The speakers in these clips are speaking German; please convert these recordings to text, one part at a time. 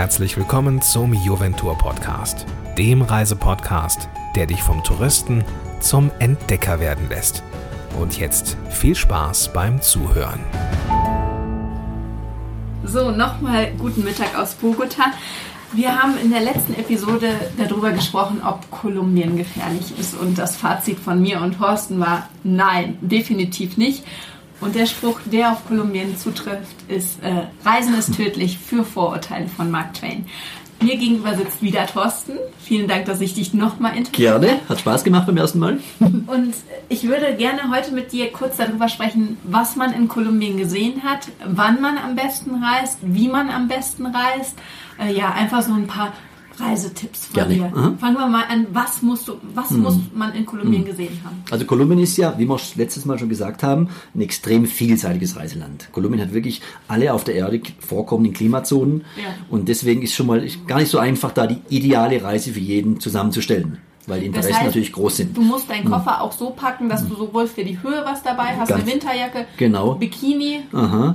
herzlich willkommen zum Juventur Podcast, dem Reisepodcast, der dich vom Touristen zum Entdecker werden lässt. Und jetzt viel Spaß beim Zuhören. So, nochmal guten Mittag aus Bogota. Wir haben in der letzten Episode darüber gesprochen, ob Kolumbien gefährlich ist. Und das Fazit von mir und Thorsten war, nein, definitiv nicht. Und der Spruch, der auf Kolumbien zutrifft, ist, äh, Reisen ist tödlich für Vorurteile von Mark Twain. Mir gegenüber sitzt wieder Thorsten. Vielen Dank, dass ich dich nochmal interessiere. Gerne, hat Spaß gemacht beim ersten Mal. Und ich würde gerne heute mit dir kurz darüber sprechen, was man in Kolumbien gesehen hat, wann man am besten reist, wie man am besten reist. Äh, ja, einfach so ein paar Reisetipps von Gerne. dir. Aha. Fangen wir mal an, was, musst du, was muss man in Kolumbien gesehen haben? Also Kolumbien ist ja, wie wir letztes Mal schon gesagt haben, ein extrem vielseitiges Reiseland. Kolumbien hat wirklich alle auf der Erde vorkommenden Klimazonen Ja. und deswegen ist schon mal gar nicht so einfach, da die ideale Reise für jeden zusammenzustellen, weil die Interessen Das heißt, natürlich groß sind. Du musst deinen Koffer auch so packen, dass du sowohl für die Höhe was dabei hast, Ganz- eine Winterjacke, Genau. Bikini,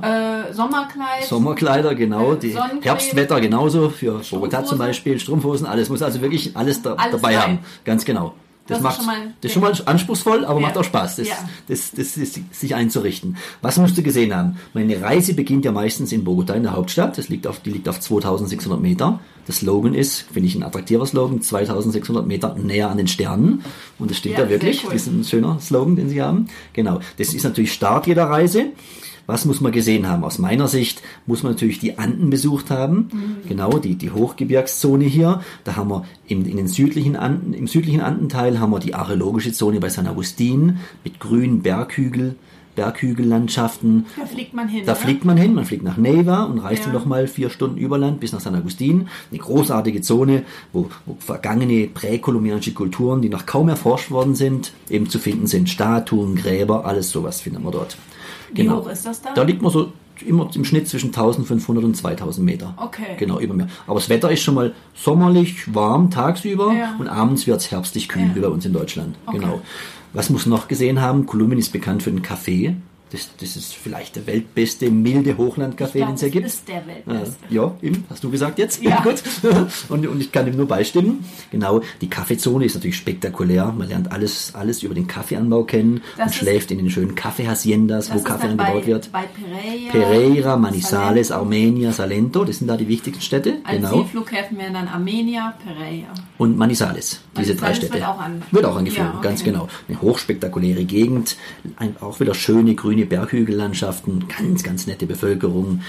äh, Sommerkleid. Sommerkleider, genau, Äh, die Sonnencreme. Herbstwetter genauso, für Bogota zum Beispiel, Strumpfhosen, alles muss also wirklich alles, da, Alles dabei rein. haben. Ganz genau. Das Das, ist macht, schon mal- das ist schon mal anspruchsvoll, aber Ja. macht auch Spaß, das, Ja. das, das, ist, sich einzurichten. Was musst du gesehen haben? Meine Reise beginnt ja meistens in Bogota, in der Hauptstadt. Das liegt auf, die liegt auf 2600 Meter. Der Slogan ist, finde ich ein attraktiver Slogan, 2600 Meter näher an den Sternen. Und das stimmt Ja, ja, wirklich. cool. Das ist ein schöner Slogan, den sie haben. Genau. Das ist natürlich Start jeder Reise. Was muss man gesehen haben? Aus meiner Sicht muss man natürlich die Anden besucht haben. Genau, die, die Hochgebirgszone hier. Da haben wir im, in den südlichen Anden, im südlichen Andenteil haben wir die archäologische Zone bei San Agustin mit grünen Berghügel, Berghügellandschaften. Da fliegt man hin. Da ne? fliegt man hin, man fliegt nach Neiva und reist Ja. dann nochmal vier Stunden über Land bis nach San Agustin. Eine großartige Zone, wo, wo vergangene präkolumbianische Kulturen, die noch kaum erforscht worden sind, eben zu finden sind. Statuen, Gräber, alles sowas finden wir dort. Wie hoch ist das da? Da liegt man so immer im Schnitt zwischen 1500 und 2000 Meter. Okay. Genau, über mir. Aber das Wetter ist schon mal sommerlich, warm tagsüber Ja. und abends wird es herbstlich kühl, Ja. wie bei uns in Deutschland. Okay. Genau. Was muss noch gesehen haben? Kolumbien ist bekannt für den Kaffee. Das, das ist vielleicht der weltbeste milde Hochlandkaffee, den es hier gibt. ist der Äh, Weltbeste. Ja, eben, hast du gesagt jetzt? Ja. Gut. Und, und ich kann ihm nur beistimmen. Genau, die Kaffeezone ist natürlich spektakulär. Man lernt alles, alles über den Kaffeeanbau kennen Das und ist- schläft in den schönen Kaffeehaciendas, wo Das Kaffee angebaut bei, wird. Bei Pereira, Pereira, Manizales, Salento. Armenia, Salento, das sind da die wichtigsten Städte. Als genau. Seeflughäfen wären dann Armenia, Pereira. Und Manizales, diese drei Manizales Städte. wird auch an- Wird auch angeflogen, Ja, okay. ganz genau. Eine hochspektakuläre Gegend, auch wieder schöne grüne Berghügellandschaften, ganz, ganz nette Bevölkerung.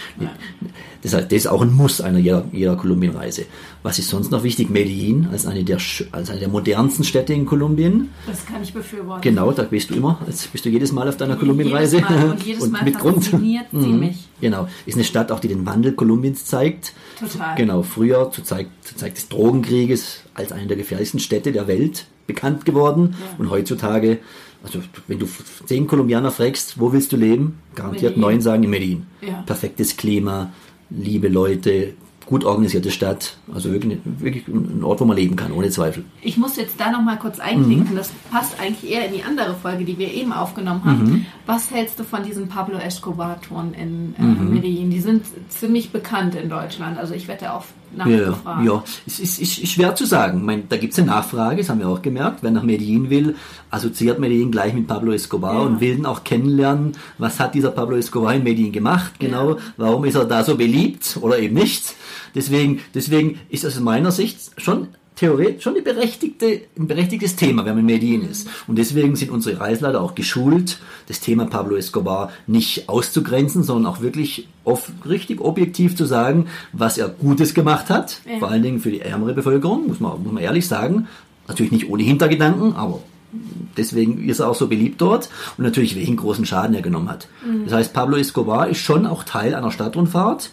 Das, heißt, das ist auch ein Muss einer jeder, jeder Kolumbienreise. Was ist sonst noch wichtig? Medellin als eine der, als eine der modernsten Städte in Kolumbien. Das kann ich befürworten. Genau, da bist du immer, jetzt bist du jedes Mal auf deiner Kolumbienreise. Und jedes Mal mit Grund. fasziniert sie Mhm. mich. Genau, ist eine Stadt auch, die den Wandel Kolumbiens zeigt. Total. Genau, früher zur Zeit, zur Zeit des Drogenkrieges als eine der gefährlichsten Städte der Welt bekannt geworden. Und heutzutage, also wenn du zehn Kolumbianer fragst, wo willst du leben? Garantiert neun sagen in Medellin. Ja. Perfektes Klima, liebe Leute, gut organisierte Stadt. Also wirklich, wirklich ein Ort, wo man leben kann, ohne Zweifel. Ich muss jetzt da noch mal kurz einklinken. Mhm. Das passt eigentlich eher in die andere Folge, die wir eben aufgenommen haben. Mhm. Was hältst du von diesen Pablo Escobar-Touren in äh, Mhm. Medellin? Die sind ziemlich bekannt in Deutschland. Also ich werde auch Ja, ja. Es ist, ist, ist schwer zu sagen. Ich meine, da gibt es eine Nachfrage, das haben wir auch gemerkt. Wer nach Medellin will, assoziiert Medellin gleich mit Pablo Escobar Ja. und will dann auch kennenlernen, was hat dieser Pablo Escobar in Medellin gemacht, genau, Ja. warum ist er da so beliebt oder eben nicht. Deswegen, deswegen ist das aus meiner Sicht schon theoretisch schon eine berechtigte, ein berechtigtes Thema, wenn man in Medellin ist. Und deswegen sind unsere Reisleiter auch geschult, das Thema Pablo Escobar nicht auszugrenzen, sondern auch wirklich oft richtig objektiv zu sagen, was er Gutes gemacht hat, Ja. vor allen Dingen für die ärmere Bevölkerung, muss man, muss man ehrlich sagen. Natürlich nicht ohne Hintergedanken, aber deswegen ist er auch so beliebt dort und natürlich welchen großen Schaden er genommen hat. Das heißt, Pablo Escobar ist schon auch Teil einer Stadtrundfahrt,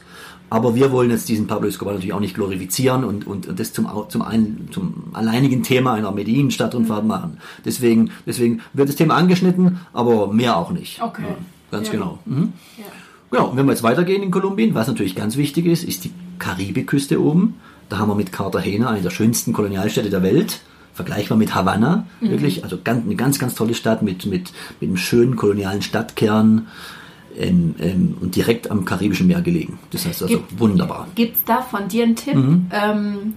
aber wir wollen jetzt diesen Pablo Escobar natürlich auch nicht glorifizieren und, und, und das zum, zum, ein, zum alleinigen Thema einer Medellin-Stadtrundfahrt machen. Deswegen, deswegen wird das Thema angeschnitten, aber mehr auch nicht. Okay. Ja, ganz Ja. genau. Mhm. Ja. Genau, und wenn wir jetzt weitergehen in Kolumbien, was natürlich ganz wichtig ist, ist die Karibiküste oben. Da haben wir mit Cartagena eine der schönsten Kolonialstädte der Welt. Vergleichbar mit Havanna, wirklich, also ganz, eine ganz, ganz tolle Stadt mit, mit, mit einem schönen kolonialen Stadtkern. Ähm, ähm, und direkt am Karibischen Meer gelegen. Das heißt also Gibt- wunderbar. Gibt es da von dir einen Tipp, Mhm. ähm,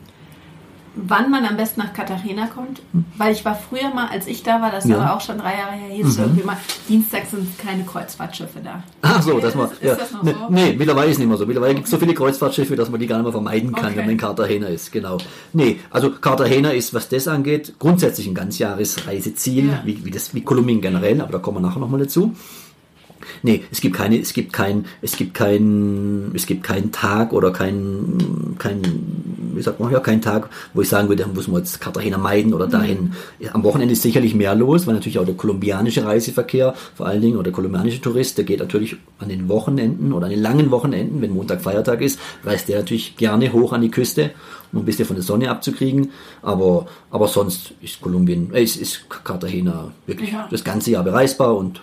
wann man am besten nach Cartagena kommt? Weil ich war früher mal, als ich da war, das ist Ja. Mhm. aber auch schon drei Jahre her, hieß es irgendwie mal, Dienstag sind keine Kreuzfahrtschiffe da. Ach so, dass man. Ist- ist ja, das noch ne, so? Nee, mittlerweile ist nicht mehr so. Mittlerweile gibt es so viele Kreuzfahrtschiffe, dass man die gar nicht mehr vermeiden kann, Okay. wenn man in Cartagena ist. Genau. Nee, also Cartagena ist, was das angeht, grundsätzlich ein Ganzjahresreiseziel, Ja. wie, wie, das, wie Kolumbien generell, aber da kommen wir nachher nochmal dazu. Nee, es gibt keine, es gibt kein, es gibt kein, es gibt keinen Tag oder kein, kein, wie sagt man, ja, keinen Tag, wo ich sagen würde, da muss man jetzt Cartagena meiden oder dahin. Ja, Am Wochenende ist sicherlich mehr los, weil natürlich auch der kolumbianische Reiseverkehr, vor allen Dingen, oder der kolumbianische Tourist, der geht natürlich an den Wochenenden oder an den langen Wochenenden, wenn Montag Feiertag ist, reist der natürlich gerne hoch an die Küste, um ein bisschen von der Sonne abzukriegen. Aber, aber sonst ist Kolumbien, äh, ist, ist Cartagena wirklich Ja. das ganze Jahr bereisbar und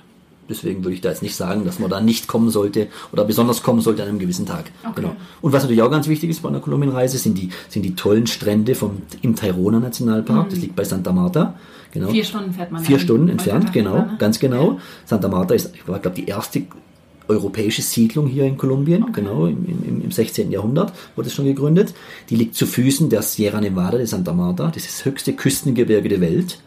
Deswegen würde ich da jetzt nicht sagen, dass man da nicht kommen sollte oder besonders kommen sollte an einem gewissen Tag. Okay. Genau. Und was natürlich auch ganz wichtig ist bei einer Kolumbienreise, sind die, sind die tollen Strände vom, im Tairona Nationalpark. Das liegt bei Santa Marta. Genau. Mhm. Vier Stunden fährt man Vier Stunden entfernt, genau, ne? ganz genau. Santa Marta ist, ich glaube, die erste europäische Siedlung hier in Kolumbien, genau, im, im, im 16. Jahrhundert wurde es schon gegründet. Die liegt zu Füßen der Sierra Nevada de Santa Marta. Das ist das höchste Küstengebirge der Welt.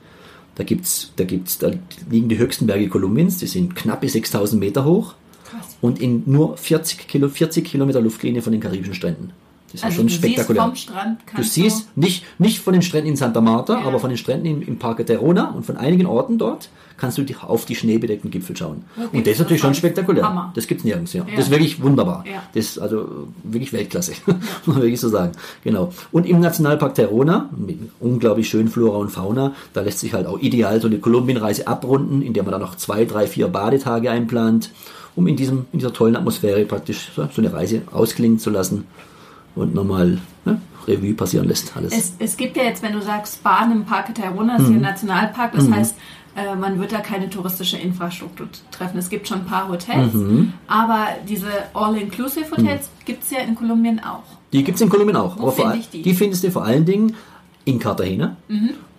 Da gibt's, da gibt's, da liegen die höchsten Berge Kolumbiens, die sind knappe 6000 Meter hoch Krass. und in nur 40, Kilo, 40 Kilometer Luftlinie von den karibischen Stränden. Das ist Also schon du spektakulär. siehst vom Strand, Du siehst nicht, nicht von den Stränden in Santa Marta, Ja. aber von den Stränden im, im Parque Terona und von einigen Orten dort kannst du die, auf die schneebedeckten Gipfel schauen. Okay, und das ist natürlich schon spektakulär. Hammer. Das gibt's nirgends, ja. Ja. Das ist wirklich wunderbar. Ja. Das ist also wirklich Weltklasse, muss man wirklich so sagen. Genau. Und im Nationalpark Terona, mit unglaublich schönen Flora und Fauna, da lässt sich halt auch ideal so eine Kolumbienreise abrunden, in der man dann noch zwei, drei, vier Badetage einplant, um in, diesem, in dieser tollen Atmosphäre praktisch so eine Reise ausklingen zu lassen und nochmal ne, Revue passieren lässt. Alles. Es, es gibt ja jetzt, wenn du sagst, Baden im Parque Tayrona, ist Mhm. hier ein Nationalpark, das heißt, äh, man wird da keine touristische Infrastruktur treffen. Es gibt schon ein paar Hotels, Mhm. aber diese All-Inclusive-Hotels gibt es ja in Kolumbien auch. Die gibt es in Kolumbien auch. Wo aber ich die? Mhm. die findest du vor allen Dingen in Cartagena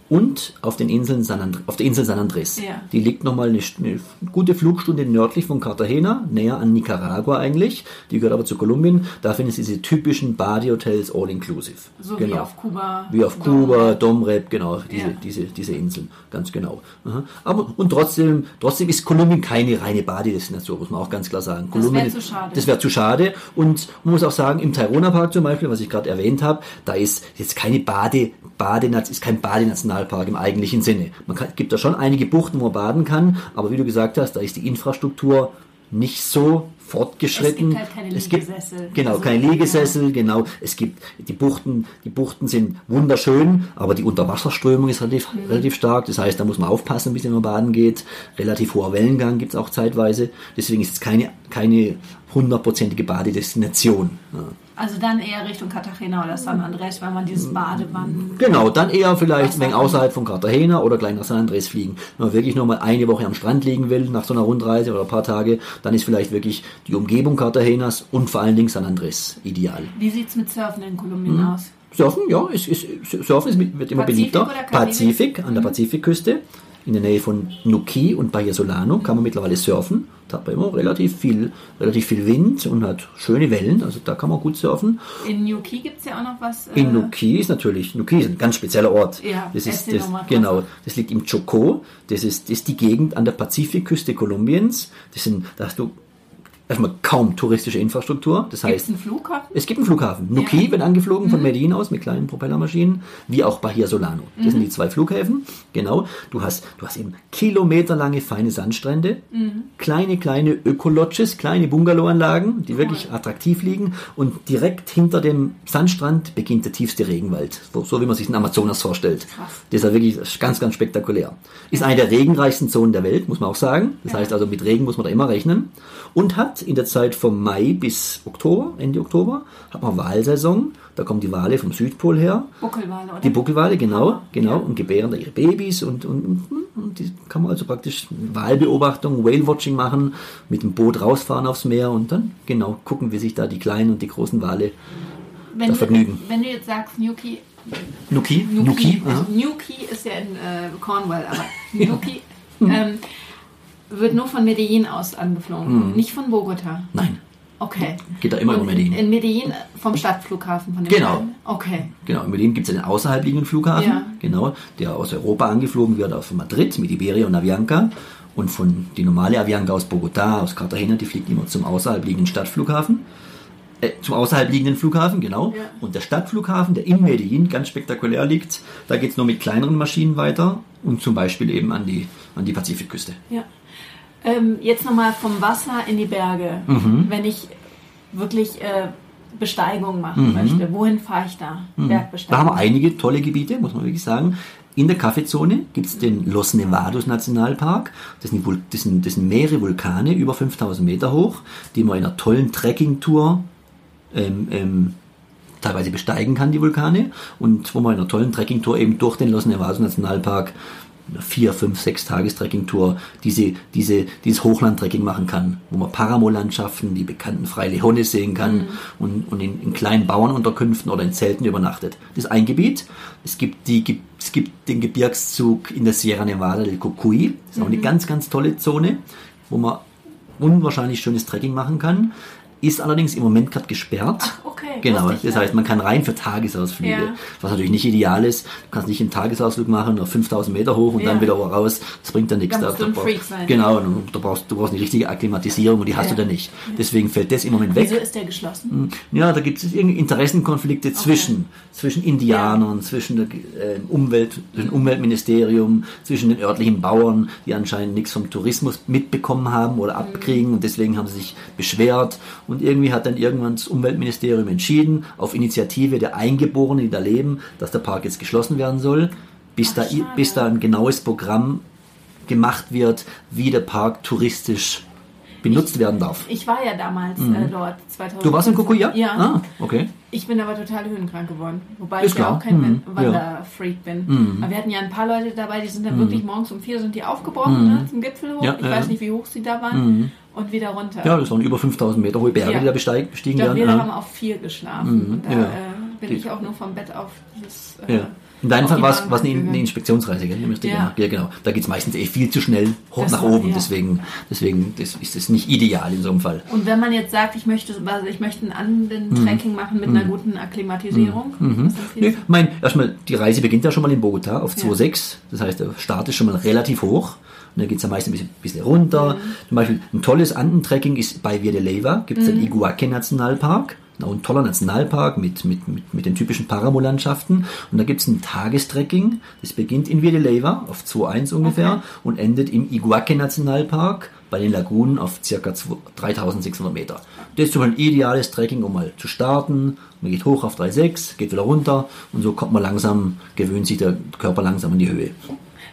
und auf, den Inseln San And auf der Insel San Andres. Ja. Die liegt nochmal eine, eine gute Flugstunde nördlich von Cartagena, näher an Nicaragua eigentlich. Die gehört aber zu Kolumbien. Da findest du diese typischen Badehotels all-inclusive. So wie auf Kuba. Wie auf Dom- Kuba, Domrep, genau, diese, Ja. diese, diese Inseln, ganz genau. Aha. Aber, und trotzdem, trotzdem ist Kolumbien keine reine Badedestination, muss man auch ganz klar sagen. Das wär Kolumbien zu schade. Das wäre zu schade. Und man muss auch sagen, im Tayrona Park zum Beispiel, was ich gerade erwähnt habe, da ist jetzt keine Bade, Bade, ist kein Badenationalpark im eigentlichen Sinne. Man kann, gibt da schon einige Buchten, wo man baden kann, aber wie du gesagt hast, da ist die Infrastruktur nicht so fortgeschritten. Es gibt halt keine Es gibt- Liegesessel. Genau, Also, keine Liegesessel, genau. Es gibt die Buchten, die Buchten sind wunderschön, aber die Unterwasserströmung ist relativ, Mhm. relativ stark. Das heißt, da muss man aufpassen, bis man baden geht. Relativ hoher Wellengang gibt es auch zeitweise. Deswegen ist es keine, keine hundertprozentige Badedestination. Also dann eher Richtung Cartagena oder San Andres, weil man dieses Badewann. Genau, dann eher vielleicht ein wenig außerhalb von Cartagena oder gleich nach San Andres fliegen. Wenn man wirklich nur mal eine Woche am Strand liegen will, nach so einer Rundreise oder ein paar Tage, dann ist vielleicht wirklich die Umgebung Cartagenas und vor allen Dingen San Andres ideal. Wie sieht es mit Surfen in Kolumbien Mhm. aus? Surfen, ja, ist, ist, Surfen ist, wird immer Pazifik beliebter. Pazifik, an der Pazifikküste, in der Nähe von Nuki und Bahia Solano kann man mittlerweile surfen. Da hat man immer relativ viel, relativ viel Wind und hat schöne Wellen, also da kann man gut surfen. In Key gibt es ja auch noch was. äh, In Nuki ist natürlich, Nuki ist ein ganz spezieller Ort. Ja, das ist, das, genau, das liegt im Chocó. Das ist, das ist die Gegend an der Pazifikküste Kolumbiens. Das sind, da hast du erstmal kaum touristische Infrastruktur. Das Gibt heißt, es einen Flughafen? es gibt einen Flughafen. Nuki Ja. wird angeflogen von Medellin aus mit kleinen Propellermaschinen, wie auch Bahia Solano. Das sind die zwei Flughäfen. Genau. Du hast, du hast eben kilometerlange feine Sandstrände, kleine, kleine Ökolodges, kleine Bungalowanlagen, die wirklich attraktiv liegen. Und direkt hinter dem Sandstrand beginnt der tiefste Regenwald. So, so wie man sich den Amazonas vorstellt. Krass. Das ist ja wirklich ganz, ganz spektakulär. Ist eine der regenreichsten Zonen der Welt, muss man auch sagen. Das heißt also, mit Regen muss man da immer rechnen. Und hat in der Zeit vom Mai bis Oktober, Ende Oktober, hat man Wahlsaison. Da kommen die Wale vom Südpol her. Buckelwale, oder? Die Buckelwale, genau, genau, Ja. und gebären da ihre Babys und, und, und, und die kann man also praktisch Walbeobachtung, Whale-Watching machen, mit dem Boot rausfahren aufs Meer und dann genau gucken, wie sich da die kleinen und die großen Wale wenn, da du, vergnügen. wenn du jetzt sagst Nuki, Nuki, Key, aha. also Key ist ja in äh, Cornwall, aber New Key, ähm, wird nur von Medellin aus angeflogen, nicht von Bogota. Nein, Okay. geht da immer Und über Medellin. In Medellin vom Stadtflughafen von dem Genau. kleinen? Okay. Genau, in Berlin gibt es einen außerhalb liegenden Flughafen, Ja. genau, der aus Europa angeflogen wird, aus Madrid mit Iberia und Avianca. Und von die normale Avianca aus Bogotá, aus Cartagena, die fliegt immer zum außerhalb liegenden Stadtflughafen. Äh, zum außerhalb liegenden Flughafen, genau. Ja. Und der Stadtflughafen, der in Medellin ganz spektakulär liegt, da geht es nur mit kleineren Maschinen weiter und zum Beispiel eben an die, an die Pazifikküste. Ja. Ähm, jetzt nochmal vom Wasser in die Berge. Mhm. Wenn ich wirklich äh, Besteigung machen Mhm. möchte, wohin fahre ich da? Da Bergbesteigung. haben wir einige tolle Gebiete, muss man wirklich sagen. In der Kaffeezone gibt es den Los Nevados Nationalpark. Das sind, das, sind, das sind mehrere Vulkane, über 5000 Meter hoch, die man in einer tollen Trekkingtour ähm, ähm, teilweise besteigen kann, die Vulkane. Und wo man in einer tollen Trekkingtour eben durch den Los Nevados Nationalpark vier, fünf, sechs Tagestrekkingtour diese, diese, dieses Hochlandtrekking machen kann, wo man Paramolandschaften, die bekannten Freilejones sehen kann und, und in, in kleinen Bauernunterkünften oder in Zelten übernachtet. Das ist ein Gebiet. Es gibt, die, es gibt den Gebirgszug in der Sierra Nevada del Cocuy. Das ist auch eine ganz, ganz tolle Zone, wo man unwahrscheinlich schönes Trekking machen kann. Ist allerdings im Moment gerade gesperrt. Ach, okay, Genau, das heißt, man kann rein für Tagesausflüge, Ja. was natürlich nicht ideal ist. Du kannst nicht einen Tagesausflug machen, auf 5000 Meter hoch und Ja. dann wieder raus. Das bringt dann nichts. Da brauchst- Freak sein. Genau, und du brauchst, du brauchst eine richtige Akklimatisierung und die hast du dann nicht. Deswegen fällt das im Moment weg. Wieso ist der geschlossen? Ja, da gibt es irgendwie Interessenkonflikte zwischen, zwischen Indianern, zwischen der äh, Umwelt, zwischen Umweltministerium, zwischen den örtlichen Bauern, die anscheinend nichts vom Tourismus mitbekommen haben oder abkriegen und deswegen haben sie sich beschwert und irgendwie hat dann irgendwann das Umweltministerium entschieden, auf Initiative der Eingeborenen, die da leben, dass der Park jetzt geschlossen werden soll, bis, Ach, da, bis da ein genaues Programm gemacht wird, wie der Park touristisch benutzt werden darf. Ich war ja damals äh, dort 2000. Mhm. Du warst in Kokuya? Ja. Ah, okay. Ich bin aber total höhenkrank geworden. Wobei Ist ich ja klar. auch kein Mhm. Wanderfreak bin. Aber wir hatten ja ein paar Leute dabei, die sind dann wirklich morgens um vier sind die aufgebrochen ne, zum Gipfel hoch. Mhm. Ja, ich ja, weiß ja. nicht, wie hoch sie da waren. Und wieder runter. Ja, das waren über 5000 Meter hohe Berge, Ja. die da besteig, bestiegen ich glaube, werden. wir Ja. haben auf vier geschlafen. Und da ja. äh, bin ich auch nur vom Bett auf das. Äh, Ja. In deinem Fall war es eine, Inspektionsreise, gell? Ja. ja, genau. Da geht es meistens eh viel zu schnell hoch Das nach war- oben. ja. Deswegen, deswegen das ist es nicht ideal in so einem Fall. Und wenn man jetzt sagt, ich möchte, also ich möchte ein Anden-Tracking machen mit einer guten Akklimatisierung, was Nee, mein, erstmal, die Reise beginnt ja schon mal in Bogota auf 2,6. Das heißt, der Start ist schon mal relativ hoch. Und dann geht es ja meist ein bisschen, bisschen runter. Zum Beispiel ein tolles Andentrekking ist bei Via de Leyva, gibt es den Iguaque Nationalpark. Auch ein toller Nationalpark mit, mit, mit, mit den typischen Paramolandschaften. Und da gibt es ein Tagestrekking. Das beginnt in Leyva auf 2,1 ungefähr Okay. und endet im Iguaque Nationalpark bei den Lagunen auf ca. 3600 Meter. Das ist Beispiel ein ideales Trekking, um mal zu starten. Man geht hoch auf 3,6, geht wieder runter und so kommt man langsam, gewöhnt sich der Körper langsam in die Höhe.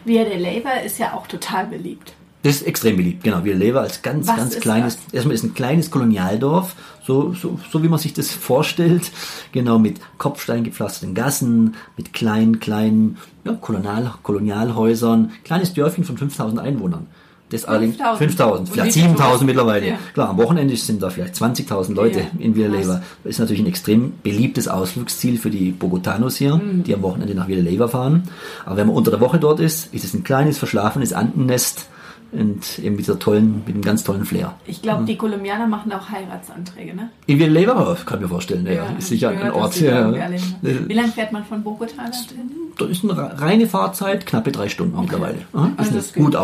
Via de Leyva ist ja auch total beliebt. Das ist extrem beliebt, genau. Leben als ganz, Was ganz kleines, erstmal ist ein kleines Kolonialdorf, so, so, so wie man sich das vorstellt. Genau, mit kopfsteingepflasterten Gassen, mit kleinen, kleinen, ja, Kolonial, Kolonialhäusern, kleines Dörfchen von 5000 Einwohnern. Das allerdings 5000. 5000, Und vielleicht wie viele 7000 Touristen? mittlerweile. Ja. Klar, am Wochenende sind da vielleicht 20.000 Leute Ja, in Villa krass. Leyva. Das ist natürlich ein extrem beliebtes Ausflugsziel für die Bogotanos hier, Mhm. die am Wochenende nach Villa Leyva fahren. Aber wenn man unter der Woche dort ist, ist es ein kleines, verschlafenes Andennest und eben mit dieser tollen, mit einem ganz tollen Flair. Ich glaube, die Kolumbianer machen auch Heiratsanträge, ne? In Leyva kann ich mir vorstellen, ja, hab ist ich sicher ein gehört, Ort. Ja, Äh, Wie lange fährt man von Bogota? Da ist eine reine Fahrzeit, knappe drei Stunden mittlerweile. Aha, ist Also geht. gut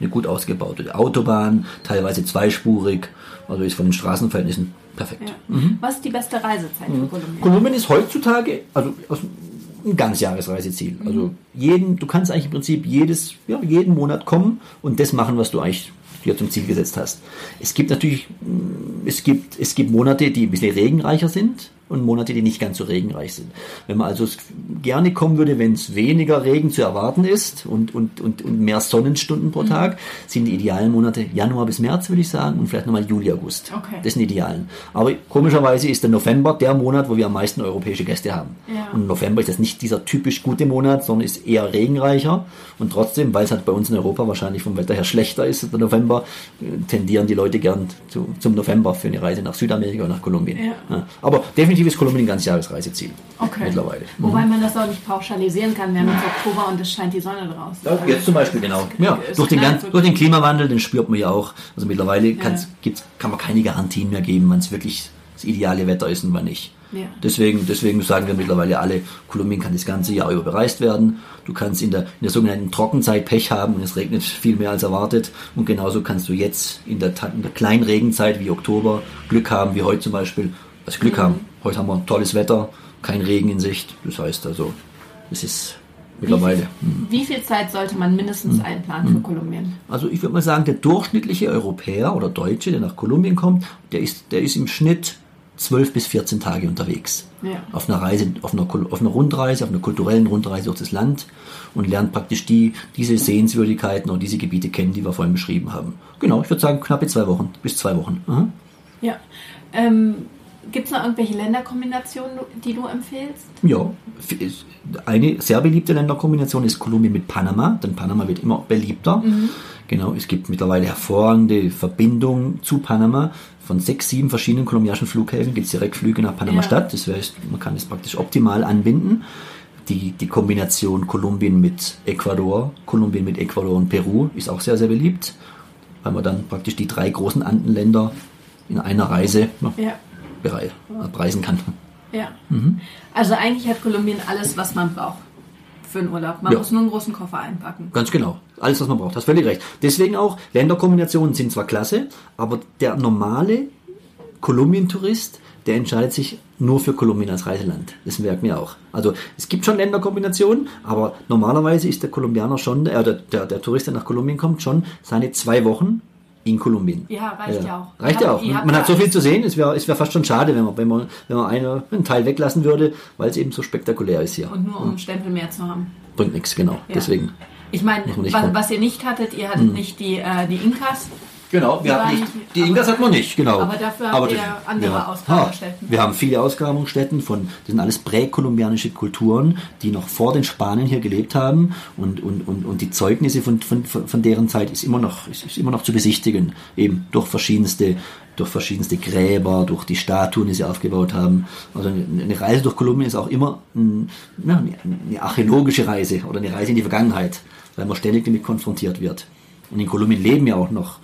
eine gut ausgebaute Autobahn, teilweise zweispurig, also ist von den Straßenverhältnissen perfekt. Ja. Was ist die beste Reisezeit für Kolumbien? Kolumbien ist heutzutage also aus, ein Ganzjahresreiseziel. Also jeden, du kannst eigentlich im Prinzip jedes, ja, jeden Monat kommen und das machen, was du eigentlich dir zum Ziel gesetzt hast. Es gibt natürlich, mm, es gibt, es gibt Monate, die ein bisschen regenreicher sind und Monate, die nicht ganz so regenreich sind. Wenn man also gerne kommen würde, wenn es weniger Regen zu erwarten ist und, und, und, und mehr Sonnenstunden pro Tag, sind die idealen Monate Januar bis März, würde ich sagen, und vielleicht nochmal Juli, August. Okay. Das sind die idealen. Aber komischerweise ist der November der Monat, wo wir am meisten europäische Gäste haben. Ja. Und November ist das nicht dieser typisch gute Monat, sondern ist eher regenreicher. Und trotzdem, weil es halt bei uns in Europa wahrscheinlich vom Wetter her schlechter ist, der November, äh, tendieren die Leute gern zu, zum November für eine Reise nach Südamerika oder nach Kolumbien. Ja. Aber definitiv definitiv ist Kolumbien ein ganz Jahresreiseziel. Okay. Mittlerweile. Wobei man das auch nicht pauschalisieren kann. Wir haben jetzt Oktober und es scheint die Sonne draußen. Ja, jetzt zum Beispiel, genau. Ja, durch, den, ganz, durch den. Klimawandel, den spürt man ja auch. Also mittlerweile gibt's, kann man keine Garantien mehr geben, wann es wirklich das ideale Wetter ist und wann nicht. Ja. Deswegen, deswegen sagen wir mittlerweile alle, Kolumbien kann das ganze Jahr über bereist werden. Du kannst in der, in der sogenannten Trockenzeit Pech haben und es regnet viel mehr als erwartet. Und genauso kannst du jetzt in der, in der kleinen Regenzeit wie Oktober Glück haben, wie heute zum Beispiel. Also Glück haben. Heute haben wir tolles Wetter, kein Regen in Sicht. Das heißt also, es ist mittlerweile. hm. Wie viel Zeit sollte man mindestens einplanen für Kolumbien? Also ich würde mal sagen, der durchschnittliche Europäer oder Deutsche, der nach Kolumbien kommt, der ist, der ist im Schnitt 12 bis 14 Tage unterwegs. Ja. Auf einer Reise, auf einer, auf einer Rundreise, auf einer kulturellen Rundreise durch das Land und lernt praktisch die, diese Sehenswürdigkeiten und diese Gebiete kennen, die wir vorhin beschrieben haben. Genau, ich würde sagen knappe zwei Wochen, bis zwei Wochen. Mhm. Ja. Ähm, Gibt es noch irgendwelche Länderkombinationen, die du empfehlst? Ja, eine sehr beliebte Länderkombination ist Kolumbien mit Panama, denn Panama wird immer beliebter. Genau, es gibt mittlerweile hervorragende Verbindungen zu Panama. Von sechs, sieben verschiedenen kolumbianischen Flughäfen gibt es Direktflüge nach Panama Ja. Stadt. Das heißt, man kann es praktisch optimal anbinden. Die, die Kombination Kolumbien mit Ecuador, Kolumbien mit Ecuador und Peru ist auch sehr, sehr beliebt, weil man dann praktisch die drei großen Andenländer in einer Reise ja, Ja. Abreisen kann. Ja. Mhm. Also eigentlich hat Kolumbien alles, was man braucht für einen Urlaub. Man Ja. muss nur einen großen Koffer einpacken. Ganz genau. Alles, was man braucht. Hast völlig recht. Deswegen auch, Länderkombinationen sind zwar klasse, aber der normale Kolumbien-Tourist, der entscheidet sich nur für Kolumbien als Reiseland. Das merken wir auch. Also es gibt schon Länderkombinationen, aber normalerweise ist der Kolumbianer schon, äh, der, der, der Tourist, der nach Kolumbien kommt, schon seine zwei Wochen in Kolumbien. Ja, reicht ja auch. Reicht ja auch. Man ja hat so viel zu sehen, es wäre es wär fast schon schade, wenn man, wenn man, wenn man eine, einen Teil weglassen würde, weil es eben so spektakulär ist hier. Und nur um einen Stempel mehr zu haben. Bringt nichts, genau. Ja. Deswegen. Ich meine, man was, was ihr nicht hattet, ihr hattet nicht die, äh, die Inkas. Genau, wir haben waren nicht, die Ingas hat man nicht, genau. Aber dafür habt ihr das- andere wir- Ausgrabungsstätten. Ha, Wir haben viele Ausgrabungsstätten von, das sind alles präkolumbianische Kulturen, die noch vor den Spaniern hier gelebt haben und, und, und, und die Zeugnisse von, von, von deren Zeit ist immer noch, ist, ist immer noch zu besichtigen, eben durch verschiedenste, durch verschiedenste Gräber, durch die Statuen, die sie aufgebaut haben. Also eine Reise durch Kolumbien ist auch immer ein, ja, eine, eine archäologische Reise oder eine Reise in die Vergangenheit, weil man ständig damit konfrontiert wird. Und in Kolumbien leben ja auch noch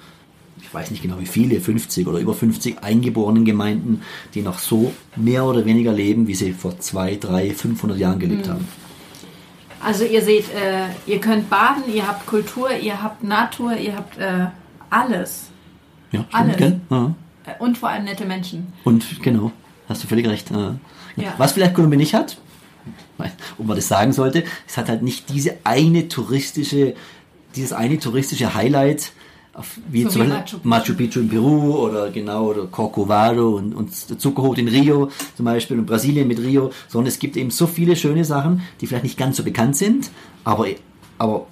ich weiß nicht genau wie viele, 50 oder über 50 eingeborenen Gemeinden, die noch so mehr oder weniger leben, wie sie vor 2, 3, 500 Jahren gelebt haben. Also ihr seht, äh, ihr könnt baden, ihr habt Kultur, ihr habt Natur, ihr habt äh, alles. Ja, stimmt, Alles. gell? Ja. Äh, Und vor allem nette Menschen. Und genau, hast du völlig recht. Ja. Ja. Was vielleicht Kolumbien nicht hat, ob man das sagen sollte, es hat halt nicht diese eine touristische, dieses eine touristische Highlight, auf, wie So zum Beispiel Machu Machu Picchu in Peru oder genau oder Corcovado und, und Zuckerhut in Rio zum Beispiel und Brasilien mit Rio, sondern es gibt eben so viele schöne Sachen, die vielleicht nicht ganz so bekannt sind, aber, aber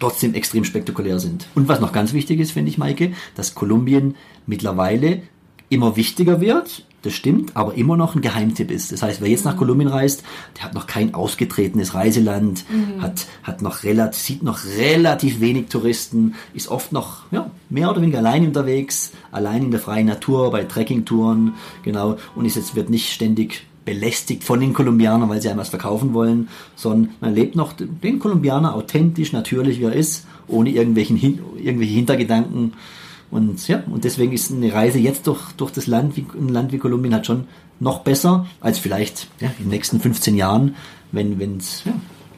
trotzdem extrem spektakulär sind. Und was noch ganz wichtig ist, finde ich, Maike, dass Kolumbien mittlerweile immer wichtiger wird, das stimmt, aber immer noch ein Geheimtipp ist. Das heißt, wer jetzt nach Kolumbien reist, der hat noch kein ausgetretenes Reiseland, hat, hat noch relativ, sieht noch relativ wenig Touristen, ist oft noch ja, mehr oder weniger allein unterwegs, allein in der freien Natur, bei Trekkingtouren, genau, und ist jetzt, wird nicht ständig belästigt von den Kolumbianern, weil sie einem was verkaufen wollen, sondern man lebt noch den Kolumbianer authentisch, natürlich wie er ist, ohne irgendwelchen, irgendwelche Hintergedanken. Und ja, und deswegen ist eine Reise jetzt durch, durch das Land, wie, ein Land wie Kolumbien halt schon noch besser als vielleicht ja, in den nächsten 15 Jahren, wenn es ja,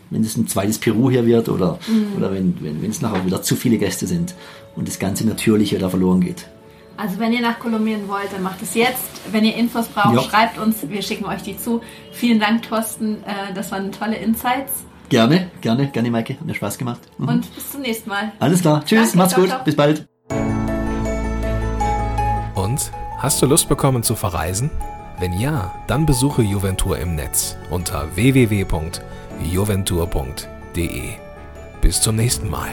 wenn es ein zweites Peru hier wird oder, oder wenn wenn wenn, es nachher wieder zu viele Gäste sind und das ganze Natürliche da verloren geht. Also wenn ihr nach Kolumbien wollt, dann macht es jetzt. Wenn ihr Infos braucht, Ja. schreibt uns. Wir schicken euch die zu. Vielen Dank, Thorsten. Äh, Das waren tolle Insights. Gerne, gerne, gerne, Maike. Hat mir Spaß gemacht. Mhm. Und bis zum nächsten Mal. Alles klar. Tschüss, Danke, macht's gut. Bis bald. Und hast du Lust bekommen zu verreisen? Wenn ja, dann besuche Juventur im Netz unter www.juventur.de. Bis zum nächsten Mal.